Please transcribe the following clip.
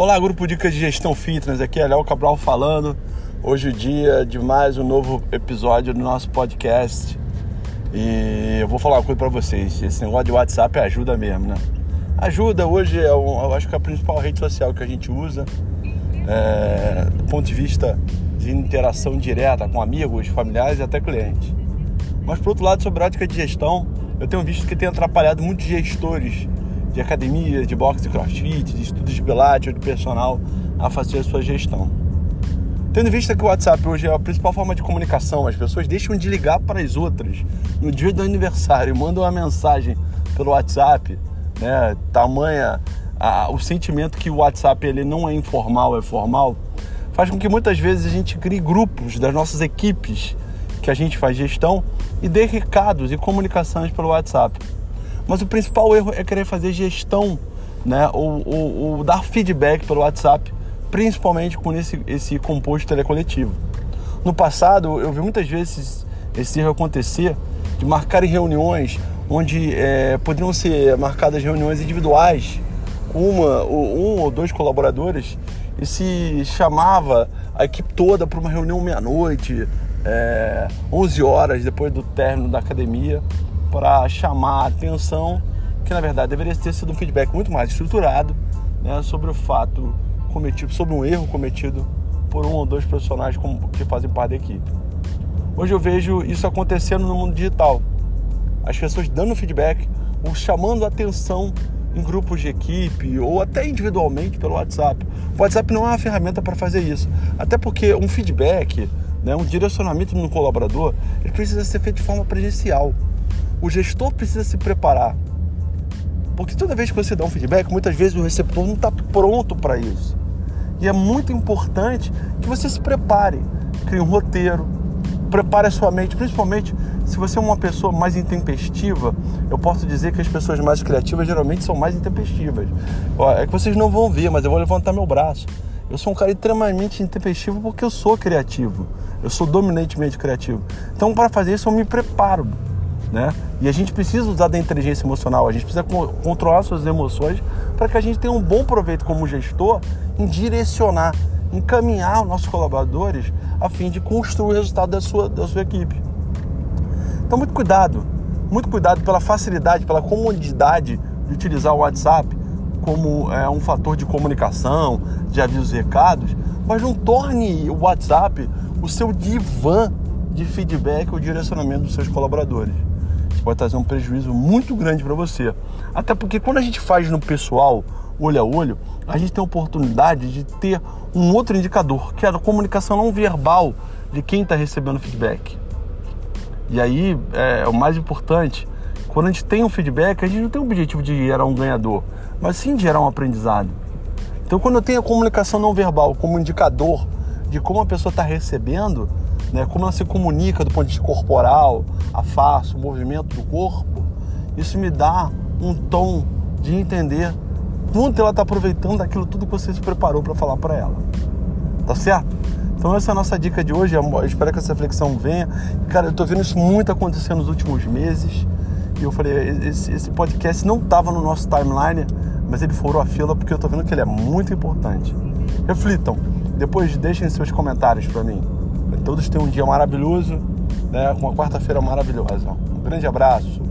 Olá, grupo Dicas de Gestão Fitness, aqui é Léo Cabral falando. Hoje é o dia de mais um novo episódio do nosso podcast. E eu vou falar uma coisa para vocês, esse negócio de WhatsApp ajuda mesmo, né? Ajuda, hoje é um, eu acho que é a principal rede social que a gente usa é, do ponto de vista de interação direta com amigos, familiares e até clientes. Mas por outro lado, sobre a ótica de gestão, eu tenho visto que tem atrapalhado muitos gestores de academia, de boxe, de crossfit, de estudos de pilates, de personal a fazer a sua gestão. Tendo em vista que o WhatsApp hoje é a principal forma de comunicação, as pessoas deixam de ligar para as outras no dia do aniversário, mandam uma mensagem pelo WhatsApp, né? Tamanha a, o sentimento que o WhatsApp ele não é informal, é formal, faz com que muitas vezes a gente crie grupos das nossas equipes que a gente faz gestão e dê recados e comunicações pelo WhatsApp. Mas o principal erro é querer fazer gestão, né? Ou, ou, ou dar feedback pelo WhatsApp, principalmente com esse, esse composto telecoletivo. No passado, eu vi muitas vezes esse erro acontecer de marcar reuniões onde é, poderiam ser marcadas reuniões individuais com uma, um ou dois colaboradores e se chamava a equipe toda para uma reunião meia-noite, é, 11 horas depois do término da academia para chamar a atenção, que na verdade deveria ter sido um feedback muito mais estruturado né, sobre o fato cometido, sobre um erro cometido por um ou dois profissionais que fazem parte da equipe. Hoje eu vejo isso acontecendo no mundo digital. As pessoas dando feedback ou chamando a atenção em grupos de equipe ou até individualmente pelo WhatsApp. O WhatsApp não é uma ferramenta para fazer isso. Até porque um feedback, né, um direcionamento no colaborador, ele precisa ser feito de forma presencial o gestor precisa se preparar. Porque toda vez que você dá um feedback, muitas vezes o receptor não está pronto para isso. E é muito importante que você se prepare, crie um roteiro, prepare a sua mente, principalmente se você é uma pessoa mais intempestiva, eu posso dizer que as pessoas mais criativas geralmente são mais intempestivas. É que vocês não vão ver, mas eu vou levantar meu braço. Eu sou um cara extremamente intempestivo porque eu sou criativo. Eu sou dominantemente criativo. Então, para fazer isso, eu me preparo né? E a gente precisa usar da inteligência emocional, a gente precisa controlar suas emoções para que a gente tenha um bom proveito como gestor em direcionar, encaminhar os nossos colaboradores a fim de construir o resultado da sua, da sua equipe. Então, muito cuidado, muito cuidado pela facilidade, pela comodidade de utilizar o WhatsApp como é, um fator de comunicação, de avisos e recados, mas não torne o WhatsApp o seu divã de feedback ou direcionamento dos seus colaboradores pode trazer um prejuízo muito grande para você. Até porque quando a gente faz no pessoal, olho a olho, a gente tem a oportunidade de ter um outro indicador, que é a comunicação não verbal de quem está recebendo feedback. E aí, é, o mais importante, quando a gente tem um feedback, a gente não tem o objetivo de gerar um ganhador, mas sim de gerar um aprendizado. Então, quando eu tenho a comunicação não verbal como indicador de como a pessoa está recebendo, né, como ela se comunica do ponto de vista corporal, a face, o movimento do corpo, isso me dá um tom de entender quanto ela está aproveitando daquilo tudo que você se preparou para falar para ela. Tá certo? Então essa é a nossa dica de hoje. Eu espero que essa reflexão venha. Cara, eu estou vendo isso muito acontecer nos últimos meses. E eu falei, esse, esse podcast não estava no nosso timeline, mas ele furou a fila porque eu estou vendo que ele é muito importante. Reflitam. Depois deixem seus comentários para mim. Todos tenham um dia maravilhoso, né? uma quarta-feira maravilhosa. Um grande abraço.